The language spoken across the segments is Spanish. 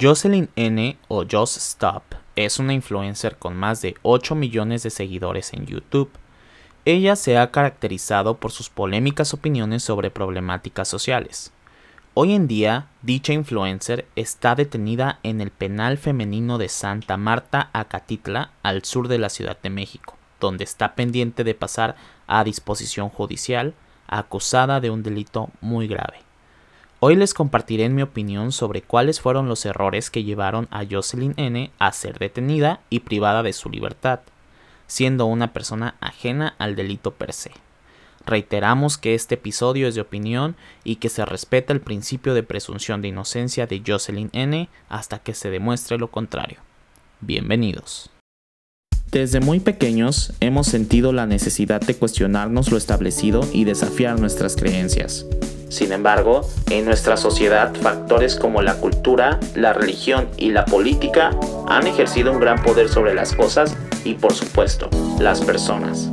Jocelyn N o Just Stop es una influencer con más de 8 millones de seguidores en YouTube. Ella se ha caracterizado por sus polémicas opiniones sobre problemáticas sociales. Hoy en día, dicha influencer está detenida en el penal femenino de Santa Marta, Acatitla, al sur de la Ciudad de México, donde está pendiente de pasar a disposición judicial, acusada de un delito muy grave. Hoy les compartiré mi opinión sobre cuáles fueron los errores que llevaron a Jocelyn N a ser detenida y privada de su libertad, siendo una persona ajena al delito per se. Reiteramos que este episodio es de opinión y que se respeta el principio de presunción de inocencia de Jocelyn N hasta que se demuestre lo contrario. Bienvenidos. Desde muy pequeños hemos sentido la necesidad de cuestionarnos lo establecido y desafiar nuestras creencias. Sin embargo, en nuestra sociedad factores como la cultura, la religión y la política han ejercido un gran poder sobre las cosas y por supuesto, las personas.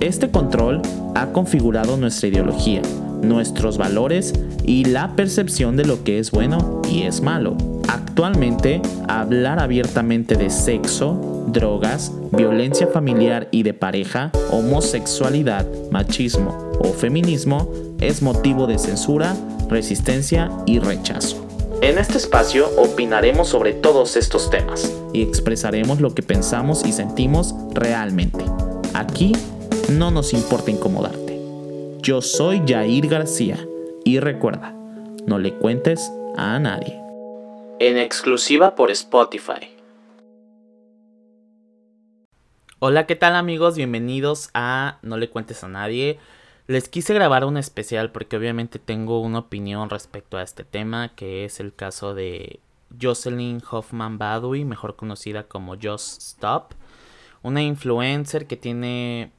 Este control ha configurado nuestra ideología, nuestros valores y la percepción de lo que es bueno y es malo. Actualmente, hablar abiertamente de sexo, drogas, violencia familiar y de pareja, homosexualidad, machismo o feminismo es motivo de censura, resistencia y rechazo. En este espacio opinaremos sobre todos estos temas y expresaremos lo que pensamos y sentimos realmente. Aquí no nos importa incomodarte. Yo soy Jair García y recuerda, no le cuentes a nadie. En exclusiva por Spotify. Hola, ¿qué tal amigos? Bienvenidos a No le cuentes a nadie. Les quise grabar un especial porque obviamente tengo una opinión respecto a este tema, que es el caso de Jocelyn Hoffman Badui, mejor conocida como Just Stop, una influencer que tiene,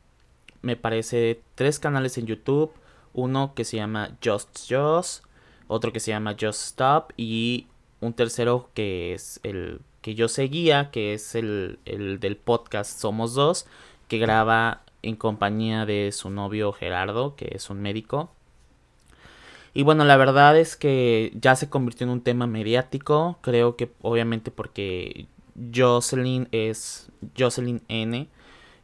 me parece, tres canales en YouTube, uno que se llama Just Just, otro que se llama Just Stop y un tercero que es el que yo seguía, que es el, el del podcast Somos Dos, que graba en compañía de su novio Gerardo, que es un médico. Y bueno, la verdad es que ya se convirtió en un tema mediático, creo que obviamente porque Jocelyn es Jocelyn N,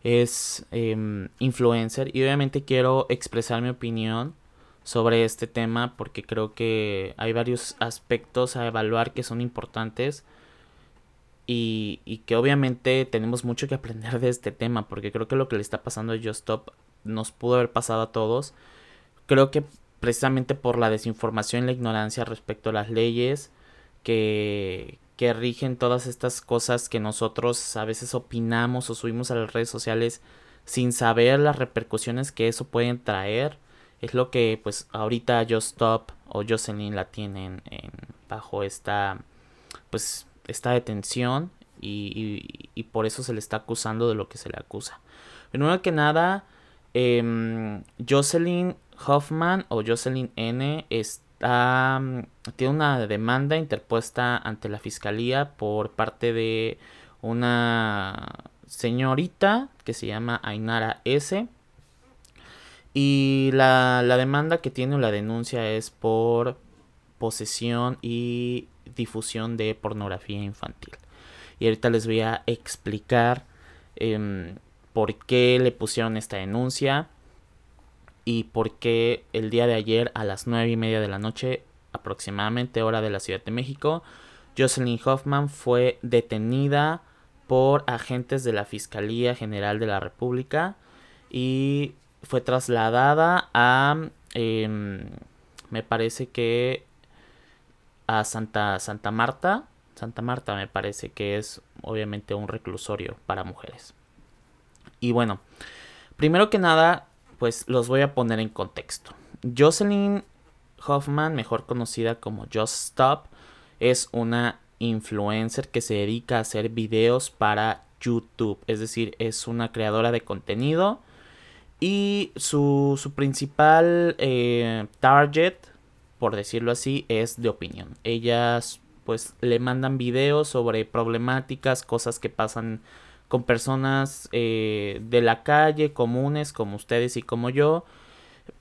es em, influencer y obviamente quiero expresar mi opinión sobre este tema porque creo que hay varios aspectos a evaluar que son importantes y, que obviamente tenemos mucho que aprender de este tema, porque creo que lo que le está pasando a Just Stop nos pudo haber pasado a todos. Creo que precisamente por la desinformación y la ignorancia respecto a las leyes que, que rigen todas estas cosas que nosotros a veces opinamos o subimos a las redes sociales sin saber las repercusiones que eso pueden traer. Es lo que pues ahorita Just Stop o Jocelyn la tienen en, bajo esta pues esta detención y, y, por eso se le está acusando de lo que se le acusa. Primero que nada, em, Jocelyn Hoffman o Jocelyn N está, tiene una demanda interpuesta ante la fiscalía por parte de una señorita que se llama Ainara S. Y la, la demanda que tiene o la denuncia es por posesión y difusión de pornografía infantil. Y ahorita les voy a explicar em, por qué le pusieron esta denuncia y por qué el día de ayer a las nueve y media de la noche, aproximadamente hora de la Ciudad de México, Jocelyn Hoffman fue detenida por agentes de la Fiscalía General de la República y fue trasladada a, em, me parece que a Santa, Santa Marta. Santa Marta me parece que es obviamente un reclusorio para mujeres. Y bueno, primero que nada, pues los voy a poner en contexto. Jocelyn Hoffman, mejor conocida como Just Stop, es una influencer que se dedica a hacer videos para YouTube. Es decir, es una creadora de contenido. Y su, su principal eh, target por decirlo así, es de opinión. Ellas pues le mandan videos sobre problemáticas, cosas que pasan con personas eh, de la calle, comunes como ustedes y como yo.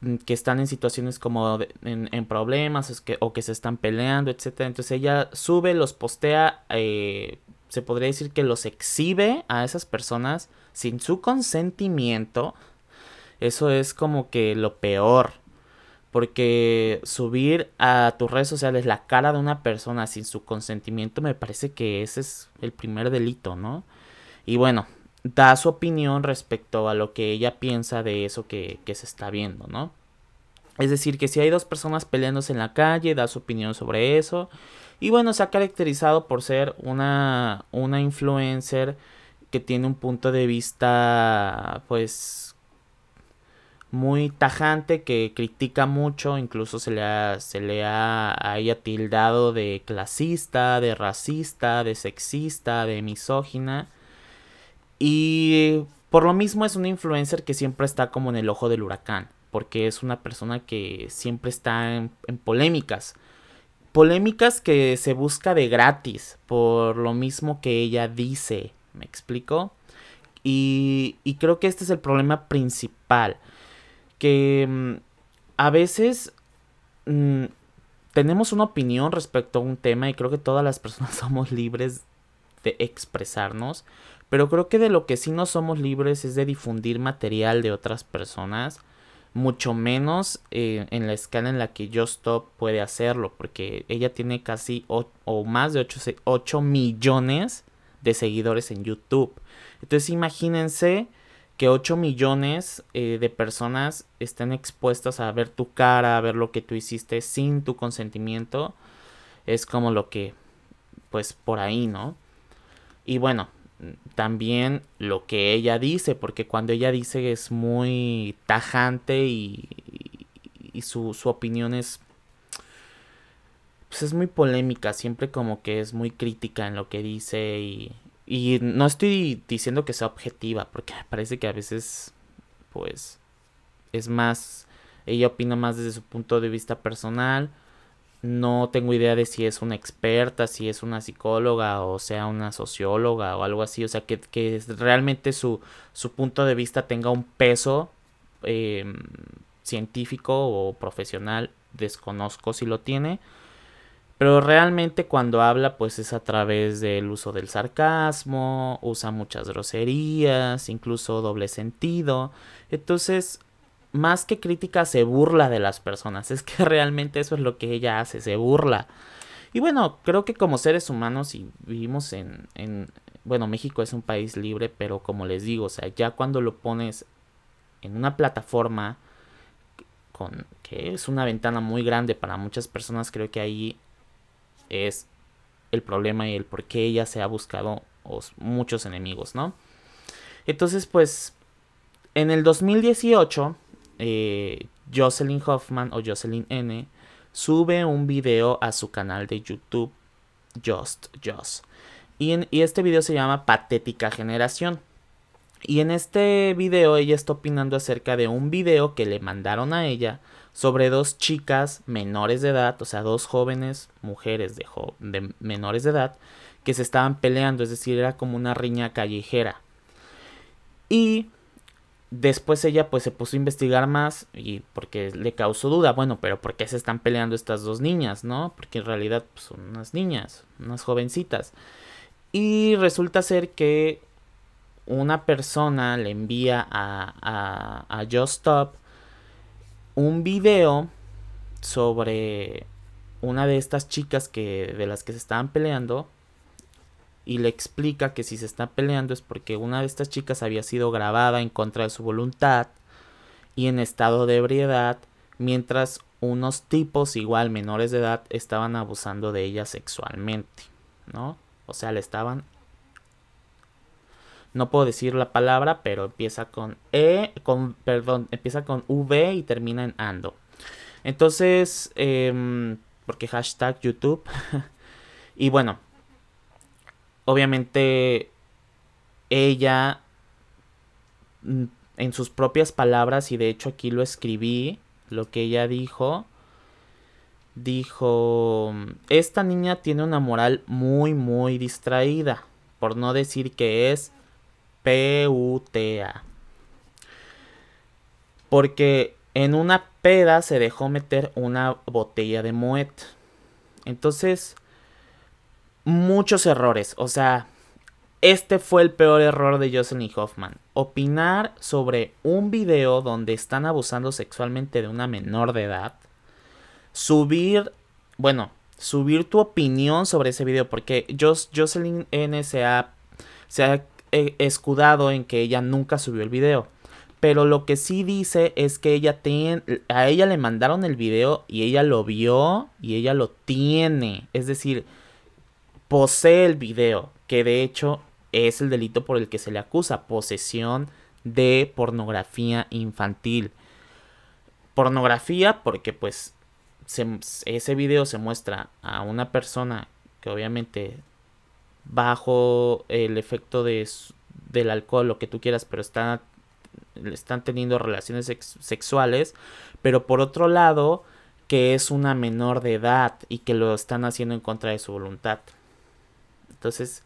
mm, que están en situaciones como en, problemas que, o que se están peleando, etc. Entonces ella sube, los postea, eh, se podría decir que los exhibe a esas personas sin su consentimiento. Eso es como que lo peor. Porque subir a tus redes sociales la cara de una persona sin su consentimiento me parece que ese es el primer delito, ¿no? Y bueno, da su opinión respecto a lo que ella piensa de eso que, se está viendo, ¿no? Es decir, que si hay dos personas peleándose en la calle, da su opinión sobre eso. Y bueno, se ha caracterizado por ser una, una influencer que tiene un punto de vista, pues, muy tajante que critica mucho, incluso se le ha, se le ha tildado de clasista, de racista, de sexista, de misógina. Y por lo mismo es una influencer que siempre está como en el ojo del huracán, porque es una persona que siempre está en, en polémicas. Polémicas que se busca de gratis, por lo mismo que ella dice, ¿me explico? Y, y creo que este es el problema principal que mm, a veces mm, tenemos una opinión respecto a un tema y creo que todas las personas somos libres de expresarnos, pero creo que de lo que sí no somos libres es de difundir material de otras personas, mucho menos eh, en la escala en la que Stop puede hacerlo, porque ella tiene casi o, más de 8, 8 millones de seguidores en YouTube. Entonces imagínense que 8 millones eh, de personas estén expuestas a ver tu cara, a ver lo que tú hiciste sin tu consentimiento, es como lo que, pues por ahí, ¿no? Y bueno, también lo que ella dice, porque cuando ella dice es muy tajante y, y su, su opinión es pues es muy polémica, siempre como que es muy crítica en lo que dice y, y no estoy diciendo que sea objetiva, porque me parece que a veces, pues, es más, ella opina más desde su punto de vista personal. No tengo idea de si es una experta, si es una psicóloga o sea una socióloga o algo así. O sea, que, que realmente su, su punto de vista tenga un peso em, científico o profesional. Desconozco si lo tiene. Pero realmente cuando habla pues es a través del uso del sarcasmo, usa muchas groserías, incluso doble sentido. Entonces, más que crítica, se burla de las personas. Es que realmente eso es lo que ella hace, se burla. Y bueno, creo que como seres humanos y vivimos en, en, bueno, México es un país libre, pero como les digo, o sea, ya cuando lo pones en una plataforma con que es una ventana muy grande para muchas personas, creo que ahí es el problema y el por qué ella se ha buscado muchos enemigos, ¿no? Entonces, pues, en el 2018, eh, Jocelyn Hoffman o Jocelyn N sube un video a su canal de YouTube, Just Just. Y, y este video se llama Patética Generación. Y en este video ella está opinando acerca de un video que le mandaron a ella sobre dos chicas menores de edad, o sea, dos jóvenes mujeres de, de menores de edad que se estaban peleando, es decir, era como una riña callejera. Y después ella pues se puso a investigar más y porque le causó duda, bueno, pero ¿por qué se están peleando estas dos niñas, no? Porque en realidad pues, son unas niñas, unas jovencitas. Y resulta ser que una persona le envía a, a, a Just Stop un video sobre una de estas chicas que de las que se estaban peleando y le explica que si se está peleando es porque una de estas chicas había sido grabada en contra de su voluntad y en estado de ebriedad mientras unos tipos igual menores de edad estaban abusando de ella sexualmente, ¿no? O sea, le estaban no puedo decir la palabra, pero empieza con E, con, perdón, empieza con V y termina en ando. Entonces, em, porque hashtag YouTube. y bueno, obviamente ella, mm, en sus propias palabras, y de hecho aquí lo escribí, lo que ella dijo, dijo, esta niña tiene una moral muy, muy distraída, por no decir que es PUTA. Porque en una peda se dejó meter una botella de Moet. Entonces, muchos errores. O sea, este fue el peor error de Jocelyn Hoffman. Opinar sobre un video donde están abusando sexualmente de una menor de edad. Subir, bueno, subir tu opinión sobre ese video. Porque Jocelyn N se ha, escudado en que ella nunca subió el video. Pero lo que sí dice es que ella tiene, a ella le mandaron el video y ella lo vio y ella lo tiene. Es decir, posee el video, que de hecho es el delito por el que se le acusa, posesión de pornografía infantil. Pornografía porque pues ese video se muestra a una persona que obviamente bajo el efecto de, del alcohol, lo que tú quieras, pero está están teniendo relaciones sexuales, pero por otro lado, que es una menor de edad y que lo están haciendo en contra de su voluntad. Entonces,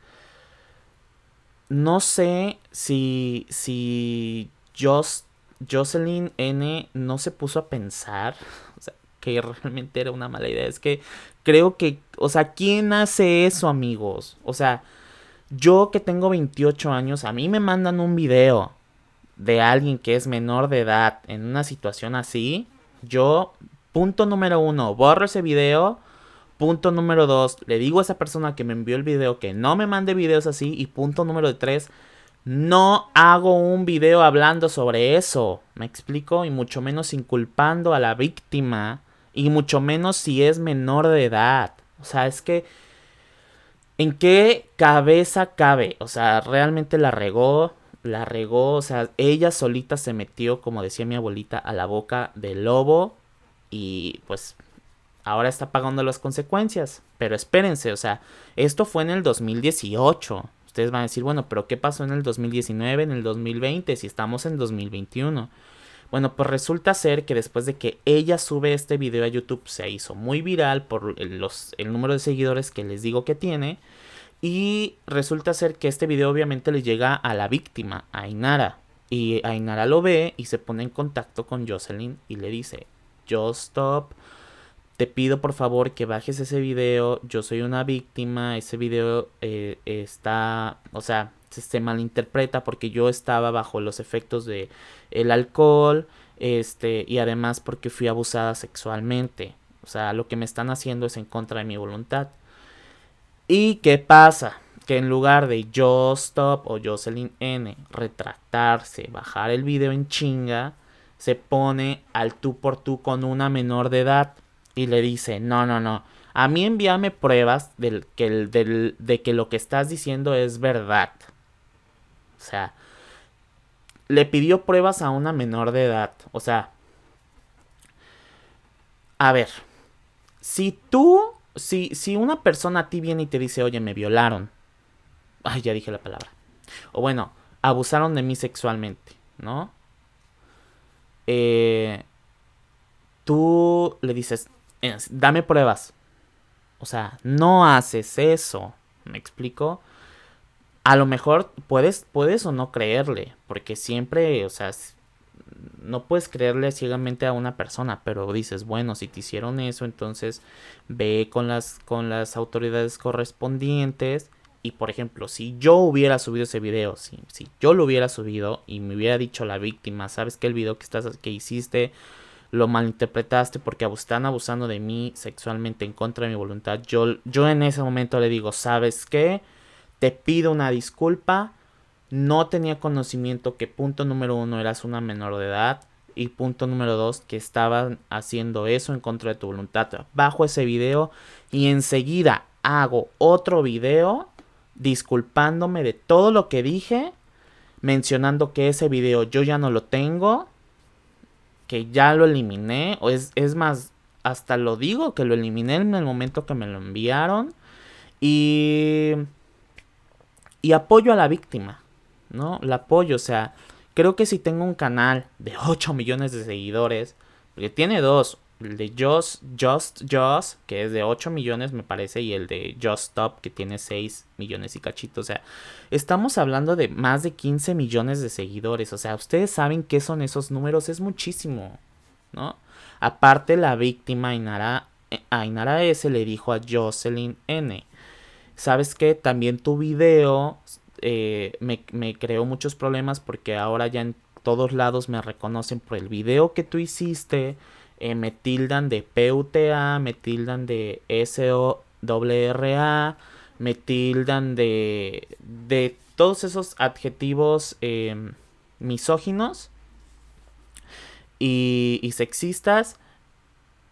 no sé si, si Jocelyn N no se puso a pensar que realmente era una mala idea. Es que creo que, o sea, ¿quién hace eso, amigos? O sea, yo que tengo 28 años, a mí me mandan un video de alguien que es menor de edad en una situación así, yo, punto número uno, borro ese video. Punto número dos, le digo a esa persona que me envió el video que no me mande videos así. Y punto número tres, no hago un video hablando sobre eso. ¿Me explico? Y mucho menos inculpando a la víctima. Y mucho menos si es menor de edad. O sea, es que... ¿En qué cabeza cabe? O sea, realmente la regó la regó, o sea, ella solita se metió, como decía mi abuelita, a la boca del lobo y pues ahora está pagando las consecuencias. Pero espérense, o sea, esto fue en el 2018. Ustedes van a decir, bueno, pero ¿qué pasó en el 2019, en el 2020, si estamos en 2021? Bueno, pues resulta ser que después de que ella sube este video a YouTube se hizo muy viral por los, el número de seguidores que les digo que tiene. Y resulta ser que este video obviamente le llega a la víctima, a Inara. Y Ainara lo ve y se pone en contacto con Jocelyn y le dice, yo stop, te pido por favor que bajes ese video, yo soy una víctima, ese video eh, está, o sea, se, malinterpreta porque yo estaba bajo los efectos de el alcohol, este, y además porque fui abusada sexualmente. O sea, lo que me están haciendo es en contra de mi voluntad. ¿Y qué pasa? Que en lugar de Yo Stop o Jocelyn N retractarse, bajar el video en chinga, se pone al tú por tú con una menor de edad y le dice, no, no, no, a mí envíame pruebas que, de que lo que estás diciendo es verdad. O sea, le pidió pruebas a una menor de edad. O sea, a ver, si tú si, si una persona a ti viene y te dice, oye, me violaron. Ay, ya dije la palabra. O bueno, abusaron de mí sexualmente, ¿no? Eh, tú le dices, eh, dame pruebas. O sea, no haces eso. ¿Me explico? A lo mejor puedes, puedes o no creerle. Porque siempre, o sea, no puedes creerle ciegamente a una persona, pero dices, bueno, si te hicieron eso, entonces ve con las, con las autoridades correspondientes. Y por ejemplo, si yo hubiera subido ese video, si, si yo lo hubiera subido y me hubiera dicho la víctima, sabes que el video que, estás, que hiciste lo malinterpretaste porque están abusando de mí sexualmente en contra de mi voluntad, yo, yo en ese momento le digo, ¿sabes qué? Te pido una disculpa, no tenía conocimiento que punto número uno eras una menor de edad y punto número dos que estaban haciendo eso en contra de tu voluntad. Bajo ese video y enseguida hago otro video disculpándome de todo lo que dije, mencionando que ese video yo ya no lo tengo, que ya lo eliminé, o es, es más, hasta lo digo que lo eliminé en el momento que me lo enviaron y, y apoyo a la víctima. ¿no? La apoyo, o sea, creo que si tengo un canal de 8 millones de seguidores, porque tiene dos, el de Just, Just, Just, que es de 8 millones me parece, y el de Just Stop, que tiene 6 millones y cachito, o sea, estamos hablando de más de 15 millones de seguidores, o sea, ustedes saben qué son esos números, es muchísimo, ¿no? Aparte, la víctima Ainara, eh, S le dijo a Jocelyn N. ¿Sabes qué? También tu video eh, me, me creó muchos problemas porque ahora ya en todos lados me reconocen por el video que tú hiciste. Eh, me tildan de PUTA, me tildan de SOWRA, me tildan de, de todos esos adjetivos em, misóginos y, y, sexistas.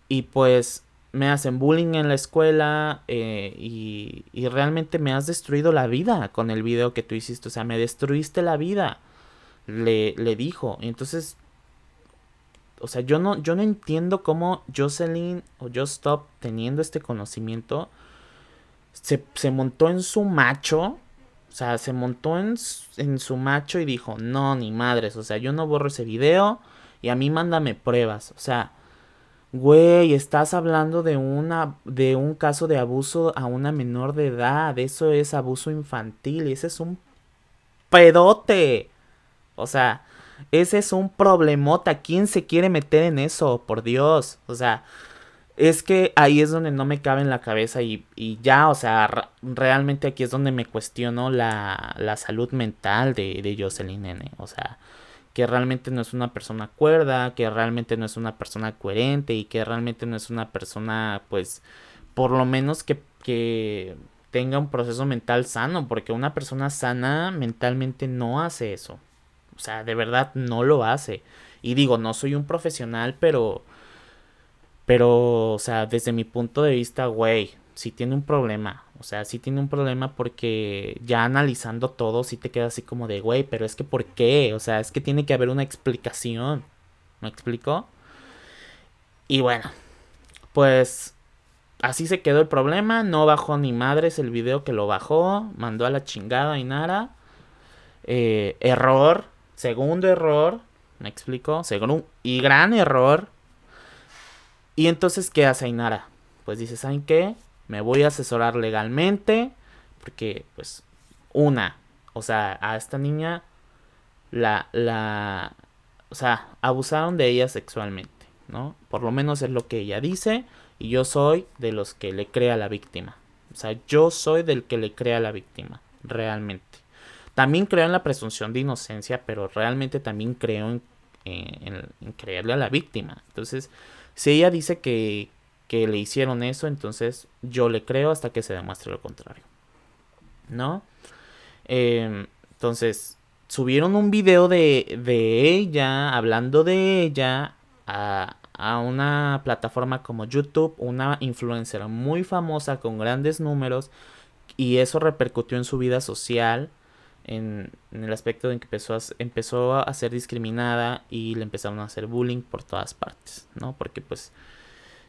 Y pues me hacen bullying en la escuela eh, y, y, realmente me has destruido la vida con el video que tú hiciste. O sea, me destruiste la vida. Le, le dijo. Entonces, o sea, yo no, yo no entiendo cómo Jocelyn o Just Stop teniendo este conocimiento se, se montó en su macho o sea, se montó en, en, su macho y dijo, no, ni madres, o sea, yo no borro ese video y a mí mándame pruebas. O sea, güey, estás hablando de, una, de un caso de abuso a una menor de edad, eso es abuso infantil ese es un pedote. O sea, ese es un problemota. ¿Quién se quiere meter en eso? Por Dios. O sea, es que ahí es donde no me cabe en la cabeza y, y ya, o sea, realmente aquí es donde me cuestiono la, la salud mental de, de Jocelyn N. O sea, que realmente no es una persona cuerda, que realmente no es una persona coherente y que realmente no es una persona, pues, por lo menos que, que tenga un proceso mental sano, porque una persona sana mentalmente no hace eso. O sea, de verdad no lo hace. Y digo, no soy un profesional, pero pero, o sea, desde mi punto de vista, güey, sí tiene un problema. O sea, sí tiene un problema porque ya analizando todo, sí te queda así como de, güey, pero es que ¿por qué? O sea, es que tiene que haber una explicación. ¿Me explico? Y bueno, pues así se quedó el problema. No bajó ni madres el video que lo bajó. Mandó a la chingada a Inara. Eh, error. Segundo error. ¿Me explico? Segundo, y gran error y entonces, ¿qué hace Ainara? Pues dice, ¿saben qué? Me voy a asesorar legalmente. Porque, pues, una, o sea, a esta niña la, la, o sea, abusaron de ella sexualmente, ¿no? Por lo menos es lo que ella dice. Y yo soy de los que le crea a la víctima. O sea, yo soy del que le crea a la víctima, realmente. También creo en la presunción de inocencia, pero realmente también creo en, en, en creerle a la víctima. Entonces, si ella dice que, que le hicieron eso, entonces yo le creo hasta que se demuestre lo contrario. ¿No? Eh, entonces, subieron un video de, de ella, hablando de ella, a, a, una plataforma como YouTube, una influencer muy famosa con grandes números, y eso repercutió en su vida social en, el aspecto de que empezó a, empezó a ser discriminada y le empezaron a hacer bullying por todas partes, ¿no? Porque pues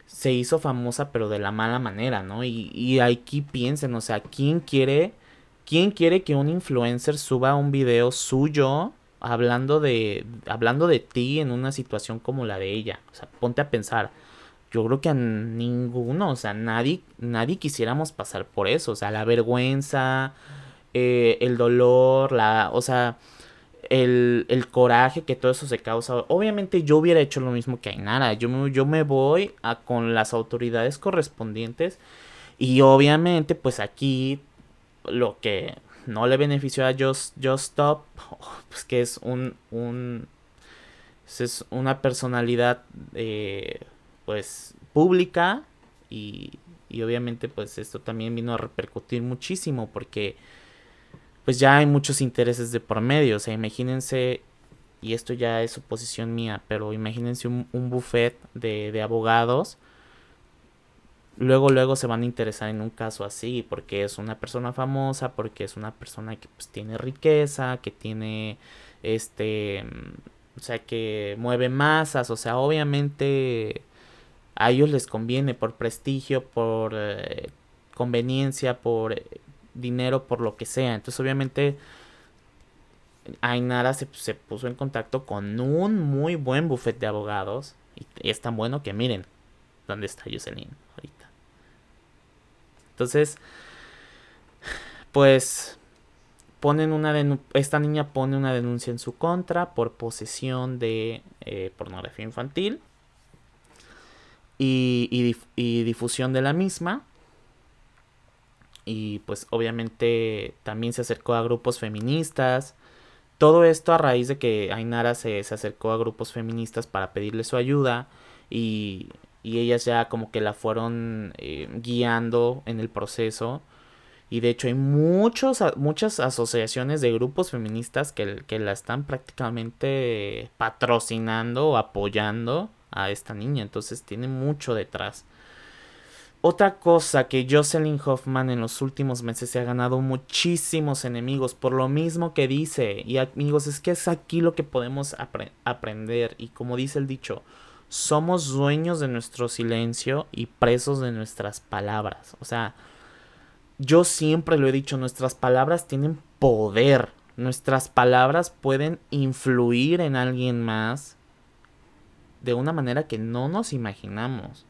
se hizo famosa pero de la mala manera, ¿no? Y, y aquí piensen, o sea, ¿quién quiere, quién quiere que un influencer suba un video suyo hablando de, hablando de ti en una situación como la de ella? O sea, ponte a pensar. Yo creo que a ninguno, o sea, nadie, nadie quisiéramos pasar por eso, o sea, la vergüenza, eh, el dolor, la, o sea, el, el, coraje que todo eso se causa. Obviamente yo hubiera hecho lo mismo que Ainara. Yo yo me voy a, con las autoridades correspondientes y obviamente pues aquí lo que no le benefició a Just, Just Stop, pues que es un, un es una personalidad eh, pues pública y, y obviamente pues esto también vino a repercutir muchísimo porque pues ya hay muchos intereses de por medio. O sea, imagínense, y esto ya es suposición mía, pero imagínense un, un buffet de, de, abogados. Luego, luego se van a interesar en un caso así, porque es una persona famosa, porque es una persona que pues tiene riqueza, que tiene, este, o sea, que mueve masas, o sea, obviamente a ellos les conviene por prestigio, por eh, conveniencia, por dinero por lo que sea. Entonces obviamente Ainara se, puso en contacto con un muy buen buffet de abogados. Y, es tan bueno que miren dónde está Jocelyn ahorita. Entonces, pues ponen una esta niña pone una denuncia en su contra por posesión de eh, pornografía infantil. y, y difusión de la misma. Y pues obviamente también se acercó a grupos feministas. Todo esto a raíz de que Ainara se, se acercó a grupos feministas para pedirle su ayuda y, y ellas ya como que la fueron eh, guiando en el proceso. Y de hecho hay muchos, muchas asociaciones de grupos feministas que, que la están prácticamente patrocinando o apoyando a esta niña. Entonces tiene mucho detrás. Otra cosa que Jocelyn Hoffman en los últimos meses se ha ganado muchísimos enemigos por lo mismo que dice. Y amigos, es que es aquí lo que podemos aprender. Y como dice el dicho, somos dueños de nuestro silencio y presos de nuestras palabras. O sea, yo siempre lo he dicho, nuestras palabras tienen poder. Nuestras palabras pueden influir en alguien más de una manera que no nos imaginamos.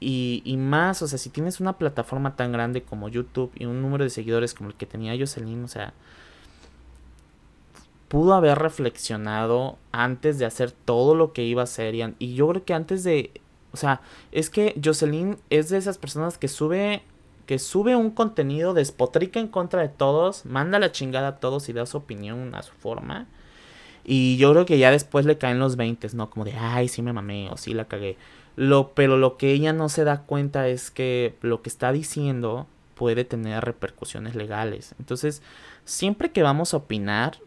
Y, más, o sea, si tienes una plataforma tan grande como YouTube y un número de seguidores como el que tenía Jocelyn, o sea, pudo haber reflexionado antes de hacer todo lo que iba a hacer. Y, y yo creo que antes de, o sea, es que Jocelyn es de esas personas que sube que sube un contenido, despotrica en contra de todos, manda la chingada a todos y da su opinión a su forma. Y yo creo que ya después le caen los 20, ¿no? Como de, ay, sí me mamé o sí la cagué. Lo, pero lo que ella no se da cuenta es que lo que está diciendo puede tener repercusiones legales. Entonces, siempre que vamos a opinar,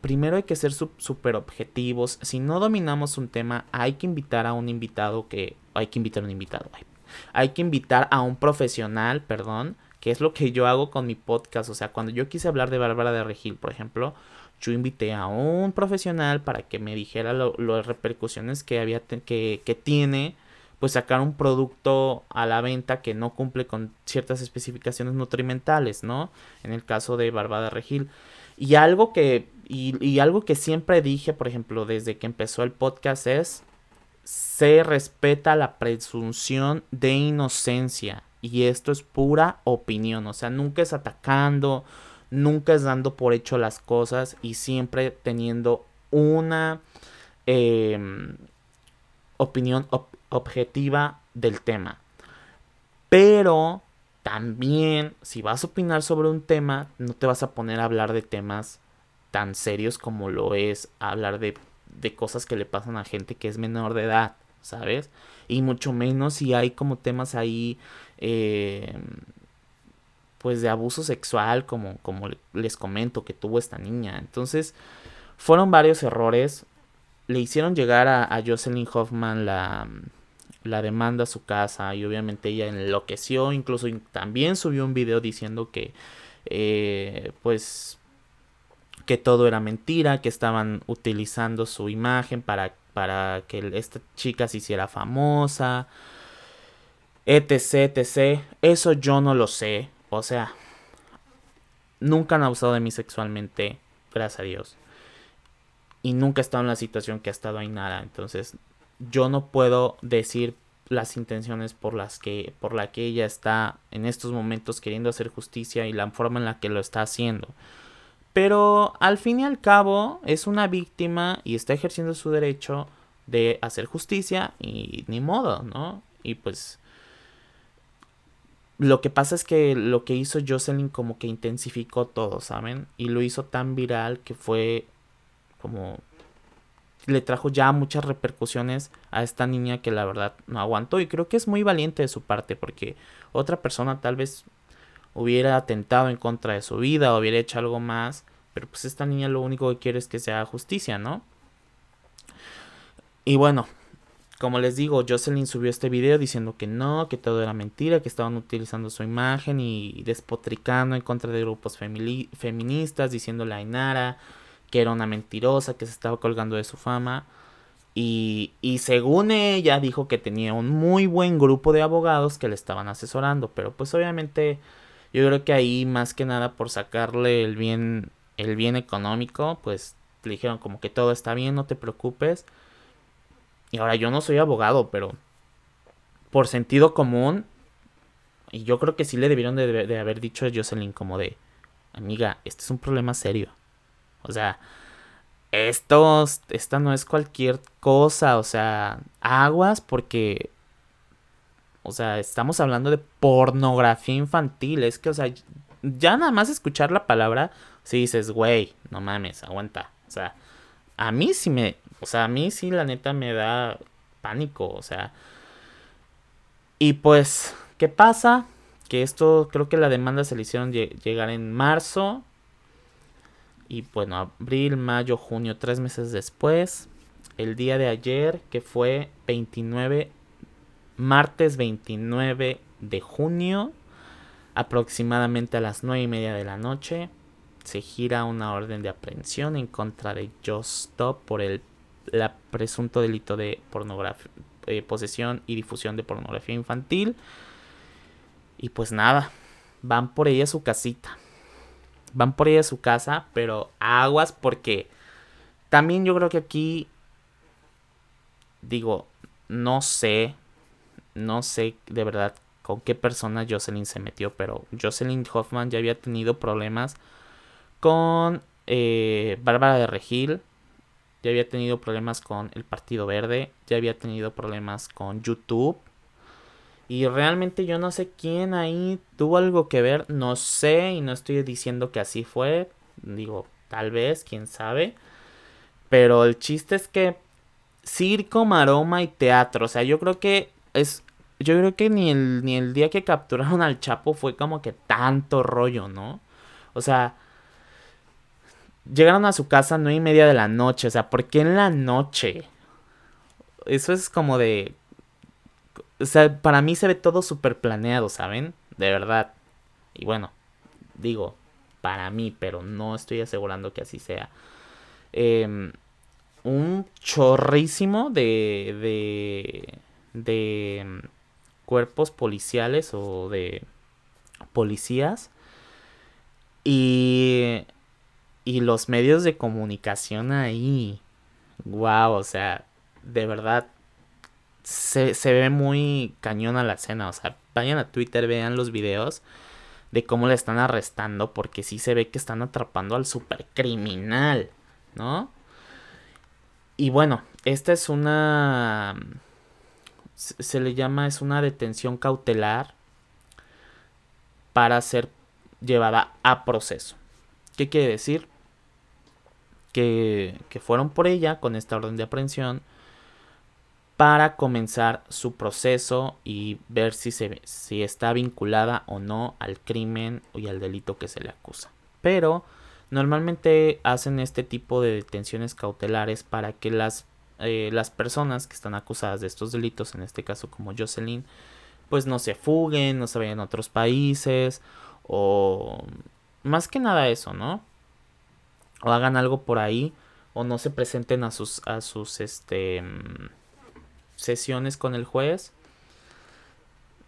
primero hay que ser súper objetivos. Si no dominamos un tema, hay que invitar a un invitado que... Hay que invitar a un invitado. Ay, hay que invitar a un profesional, perdón, que es lo que yo hago con mi podcast. O sea, cuando yo quise hablar de Bárbara de Regil, por ejemplo, yo invité a un profesional para que me dijera las repercusiones que había que, que tiene pues sacar un producto a la venta que no cumple con ciertas especificaciones nutrimentales, ¿no? En el caso de Bárbara Regil. Y algo que, y, y, algo que siempre dije, por ejemplo, desde que empezó el podcast es, se respeta la presunción de inocencia. Y esto es pura opinión. O sea, nunca es atacando, nunca es dando por hecho las cosas y siempre teniendo una em, opinión objetiva del tema. Pero también, si vas a opinar sobre un tema, no te vas a poner a hablar de temas tan serios como lo es hablar de de cosas que le pasan a gente que es menor de edad, ¿sabes? Y mucho menos si hay como temas ahí, eh, pues de abuso sexual, como, como les comento que tuvo esta niña. Entonces, fueron varios errores. Le hicieron llegar a, Jocelyn Hoffman la, la demanda a su casa y obviamente ella enloqueció, incluso también subió un video diciendo que, eh, pues, que todo era mentira, que estaban utilizando su imagen para, para que esta chica se hiciera famosa, etc, etc. Eso yo no lo sé. O sea, nunca han abusado de mí sexualmente, gracias a Dios. Y nunca he estado en la situación que ha estado nada. Entonces, yo no puedo decir las intenciones por las que por la que ella está en estos momentos queriendo hacer justicia y la forma en la que lo está haciendo. Pero al fin y al cabo es una víctima y está ejerciendo su derecho de hacer justicia y ni modo, ¿no? Y pues lo que pasa es que lo que hizo Jocelyn como que intensificó todo, ¿saben? Y lo hizo tan viral que fue como le trajo ya muchas repercusiones a esta niña que la verdad no aguantó y creo que es muy valiente de su parte porque otra persona tal vez hubiera atentado en contra de su vida o hubiera hecho algo más, pero pues esta niña lo único que quiere es que sea justicia, ¿no? Y bueno, como les digo, Jocelyn subió este video diciendo que no, que todo era mentira, que estaban utilizando su imagen y despotricando en contra de grupos feministas, diciéndole a Inara que era una mentirosa, que se estaba colgando de su fama. Y, y, según ella dijo que tenía un muy buen grupo de abogados que le estaban asesorando, pero pues obviamente yo creo que ahí más que nada por sacarle el bien, el bien económico, pues le dijeron como que todo está bien, no te preocupes. Y ahora yo no soy abogado, pero por sentido común, y yo creo que sí le debieron de, haber dicho a Jocelyn como de, amiga, este es un problema serio. O sea, esto, esta no es cualquier cosa, o sea, aguas porque O sea, estamos hablando de pornografía infantil. Es que, o sea, ya nada más escuchar la palabra, si dices, güey, no mames, aguanta. O sea, a mí sí me, o sea, a mí sí la neta me da pánico, o sea. Y pues, ¿qué pasa? Que esto, creo que la demanda se le hicieron llegar en marzo. Y bueno, abril, mayo, junio, tres meses después. El día de ayer, que fue 29, martes 29 de junio, aproximadamente a las nueve y media de la noche, se gira una orden de aprehensión en contra de Just Stop por el la presunto delito de pornografía, eh, posesión y difusión de pornografía infantil. Y pues nada, van por ella a su casita. Van por ella a su casa, pero aguas porque también yo creo que aquí digo, no sé, no sé de verdad con qué persona Jocelyn se metió, pero Jocelyn Hoffman ya había tenido problemas con eh, Bárbara de Regil, ya había tenido problemas con el Partido Verde, ya había tenido problemas con YouTube. Y realmente yo no sé quién ahí tuvo algo que ver, no sé y no estoy diciendo que así fue, digo, tal vez, quién sabe. Pero el chiste es que circo, maroma y teatro, o sea, yo creo que es yo creo que ni el ni el día que capturaron al Chapo fue como que tanto rollo, ¿no? O sea, Llegaron a su casa a nueve y media de la noche. O sea, ¿por qué en la noche? Eso es como de. O sea, para mí se ve todo súper planeado, ¿saben? De verdad. Y bueno, digo, para mí, pero no estoy asegurando que así sea. Em, un chorrísimo de, de, de em, cuerpos policiales o de policías. Y y los medios de comunicación ahí. Wow, o sea, de verdad se, se ve muy cañón a la escena. O sea, vayan a Twitter, vean los videos de cómo le están arrestando, porque sí se ve que están atrapando al supercriminal, ¿no? Y bueno, esta es una. Se le llama, es una detención cautelar para ser llevada a proceso. ¿Qué quiere decir? que, fueron por ella con esta orden de aprehensión para comenzar su proceso y ver si, se, si está vinculada o no al crimen y al delito que se le acusa. Pero normalmente hacen este tipo de detenciones cautelares para que las, eh, las personas que están acusadas de estos delitos, en este caso como Jocelyn, pues no se fuguen, no se vayan a otros países o más que nada eso, ¿no? o hagan algo por ahí o no se presenten a sus a sus este mm, sesiones con el juez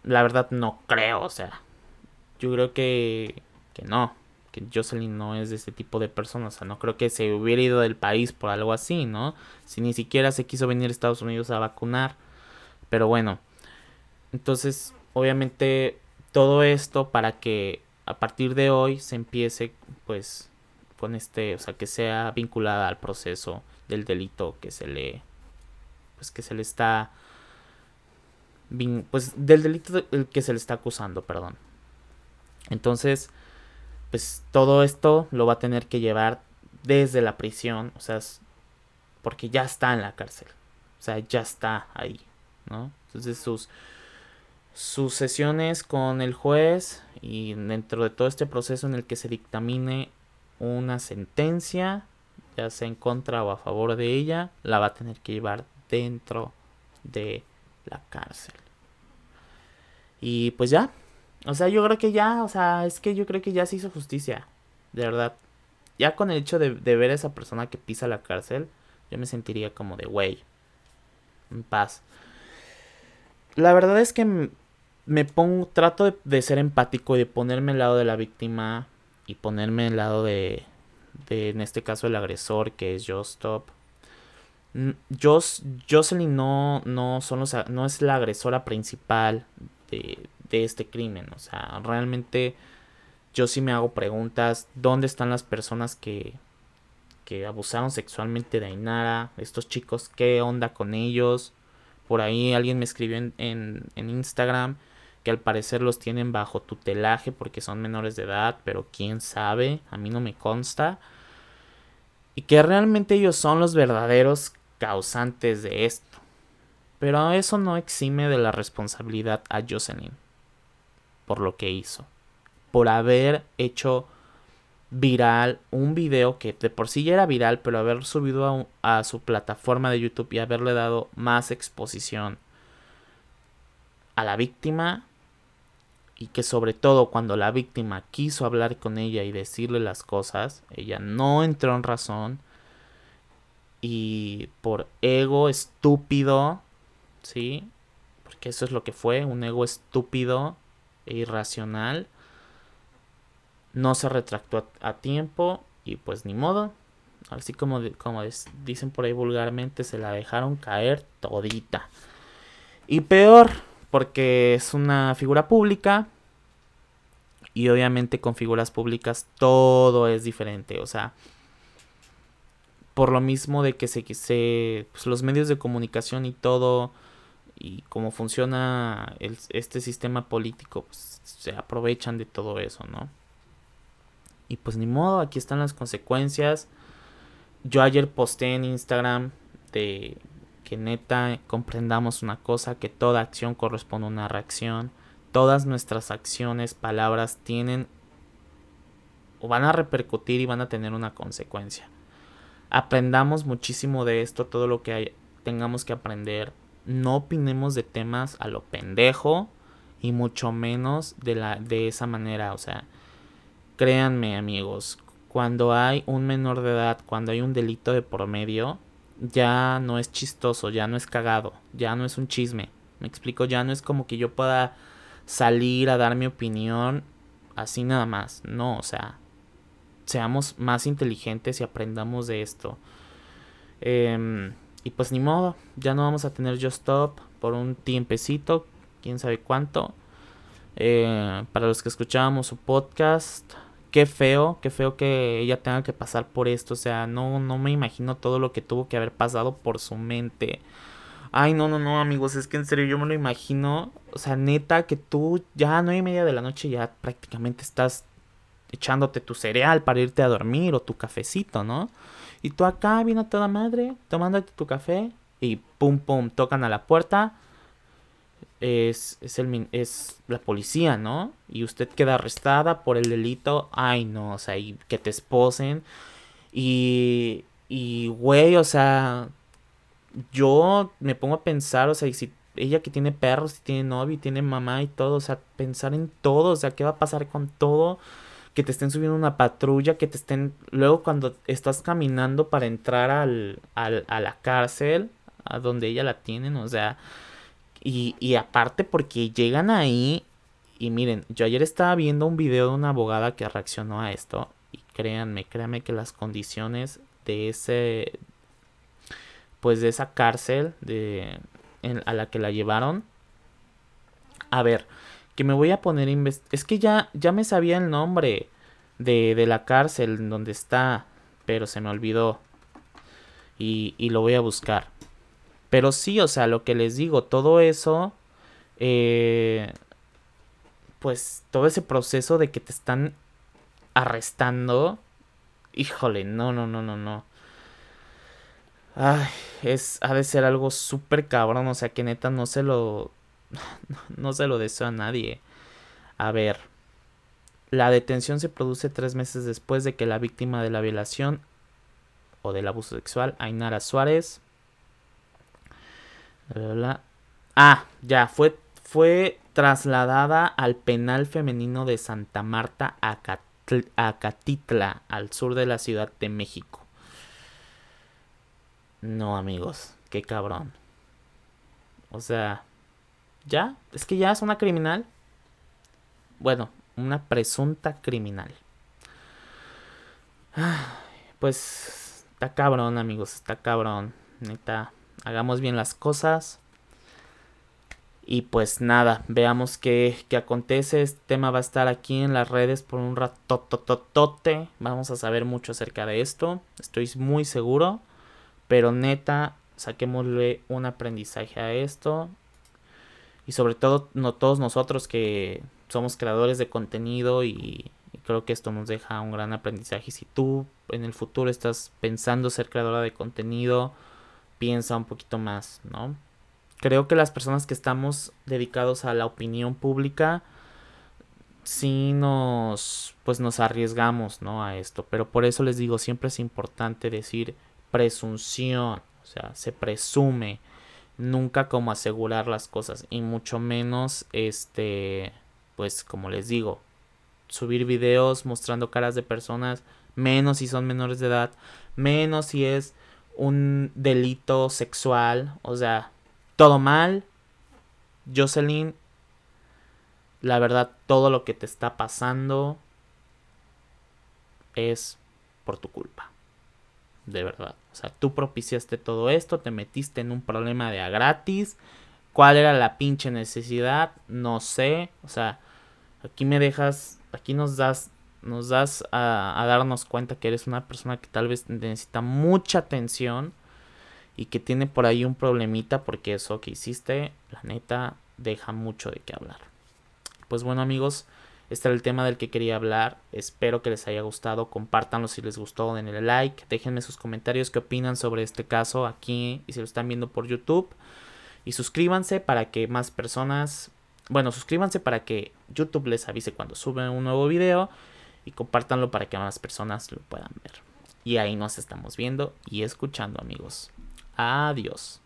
la verdad no creo o sea yo creo que que no que Jocelyn no es de ese tipo de personas o sea no creo que se hubiera ido del país por algo así no si ni siquiera se quiso venir a Estados Unidos a vacunar. Pero bueno entonces obviamente todo esto para que a partir de hoy se empiece pues con este, o sea, que sea vinculada al proceso del delito que se le, pues que se le está, pues del delito que se le está acusando, perdón. Entonces, pues todo esto lo va a tener que llevar desde la prisión, o sea, porque ya está en la cárcel, o sea, ya está ahí, ¿no? Entonces sus sus sesiones con el juez y dentro de todo este proceso en el que se dictamine una sentencia, ya sea en contra o a favor de ella, la va a tener que llevar dentro de la cárcel. Y pues ya, o sea, yo creo que ya, o sea, es que yo creo que ya se hizo justicia, de verdad. Ya con el hecho de, ver a esa persona que pisa la cárcel, yo me sentiría como de, wey, en paz. La verdad es que me pongo, trato de, de ser empático y de ponerme al lado de la víctima y ponerme al lado de, de, en este caso, el agresor que es Jostop. Jocelyn no, no, son no es la agresora principal de, de este crimen. O sea, realmente yo sí me hago preguntas. ¿Dónde están las personas que, que abusaron sexualmente de Ainara? Estos chicos, ¿qué onda con ellos? Por ahí alguien me escribió en, en, en Instagram que al parecer los tienen bajo tutelaje porque son menores de edad, pero quién sabe, a mí no me consta. Y que realmente ellos son los verdaderos causantes de esto. Pero eso no exime de la responsabilidad a Jocelyn por lo que hizo. Por haber hecho viral un video que de por sí ya era viral, pero haber subido a, a, su plataforma de YouTube y haberle dado más exposición a la víctima y que sobre todo cuando la víctima quiso hablar con ella y decirle las cosas, ella no entró en razón y por ego estúpido, ¿sí? Porque eso es lo que fue, un ego estúpido e irracional no se retractó a, tiempo y pues ni modo. Así como, como dicen por ahí vulgarmente, se la dejaron caer todita. Y peor, porque es una figura pública. Y obviamente con figuras públicas todo es diferente. O sea, por lo mismo de que se, pues los medios de comunicación y todo y cómo funciona este sistema político, pues, se aprovechan de todo eso, ¿no? Y pues ni modo, aquí están las consecuencias. Yo ayer posté en Instagram de que neta comprendamos una cosa, que toda acción corresponde a una reacción. Todas nuestras acciones, palabras tienen o van a repercutir y van a tener una consecuencia. Aprendamos muchísimo de esto, todo lo que tengamos que aprender. No opinemos de temas a lo pendejo y mucho menos de la de esa manera, o sea, Créanme amigos, cuando hay un menor de edad, cuando hay un delito de por medio, ya no es chistoso, ya no es cagado, ya no es un chisme. Me explico, ya no es como que yo pueda salir a dar mi opinión así nada más. No, o sea, seamos más inteligentes y aprendamos de esto. Eh, y pues ni modo, ya no vamos a tener Just Stop por un tiempecito, quién sabe cuánto. Eh, para los que escuchábamos su podcast, qué feo, qué feo que ella tenga que pasar por esto. O sea, no, no me imagino todo lo que tuvo que haber pasado por su mente. Ay, no, no, no, amigos, es que en serio yo me lo imagino. O sea, neta, que tú ya a nueve y media de la noche ya prácticamente estás echándote tu cereal para irte a dormir o tu cafecito, ¿no? Y tú acá, viene toda madre, tomándote tu café y pum, pum, tocan a la puerta es, es, el, es la policía, ¿no? Y usted queda arrestada por el delito. Ay, no, o sea, y que te esposen. Y, y, güey, o sea, yo me pongo a pensar, o sea, y si ella que tiene perros, si tiene novio, y tiene mamá y todo, o sea, pensar en todo, o sea, ¿qué va a pasar con todo? Que te estén subiendo una patrulla, que te estén, luego cuando estás caminando para entrar al, al, a la cárcel, a donde ella la tienen, o sea, y, y aparte porque llegan ahí y miren, yo ayer estaba viendo un video de una abogada que reaccionó a esto y créanme, créanme que las condiciones de ese pues de esa cárcel de en, a la que la llevaron a ver, que me voy a poner es que ya ya me sabía el nombre de, de la cárcel donde está, pero se me olvidó y, y lo voy a buscar. Pero sí, o sea, lo que les digo, todo eso, eh, pues todo ese proceso de que te están arrestando, híjole, no, no, no, no, no. Ay, es, ha de ser algo súper cabrón, o sea, que neta no se lo, no se lo deseo a nadie. A ver, la detención se produce tres meses después de que la víctima de la violación o del abuso sexual, Ainara Suárez, Ah, ya, fue, fue trasladada al penal femenino de Santa Marta a, Catitla, al sur de la Ciudad de México. No, amigos, qué cabrón. O sea, ¿ya? ¿Es que ya es una criminal? Bueno, una presunta criminal. Pues está cabrón, amigos, está cabrón. Neta, hagamos bien las cosas. Y pues nada, veamos qué, qué acontece. Este tema va a estar aquí en las redes por un ratototote. Vamos a saber mucho acerca de esto. Estoy muy seguro. Pero neta, saquémosle un aprendizaje a esto. Y sobre todo, no todos nosotros que somos creadores de contenido y, creo que esto nos deja un gran aprendizaje. Si tú en el futuro estás pensando ser creadora de contenido, piensa un poquito más, ¿no? Creo que las personas que estamos dedicados a la opinión pública, sí nos, pues nos arriesgamos, ¿no? A esto. Pero por eso les digo, siempre es importante decir presunción, o sea, se presume, nunca como asegurar las cosas y mucho menos, este, pues como les digo, subir videos mostrando caras de personas, menos si son menores de edad, menos si es un delito sexual, o sea, todo mal. Jocelyn, la verdad, todo lo que te está pasando es por tu culpa. De verdad. O sea, tú propiciaste todo esto, te metiste en un problema de a gratis. ¿Cuál era la pinche necesidad? No sé. O sea, aquí me dejas, aquí nos das, nos das a, a darnos cuenta que eres una persona que tal vez necesita mucha atención y que tiene por ahí un problemita porque eso que hiciste, la neta, deja mucho de qué hablar. Pues bueno amigos, este era el tema del que quería hablar. Espero que les haya gustado. Compártanlo si les gustó. Denle like. Déjenme sus comentarios qué opinan sobre este caso aquí y si lo están viendo por YouTube. Y suscríbanse para que más personas... Bueno, suscríbanse para que YouTube les avise cuando sube un nuevo video. Y compártanlo para que más personas lo puedan ver. Y ahí nos estamos viendo y escuchando amigos. Adiós.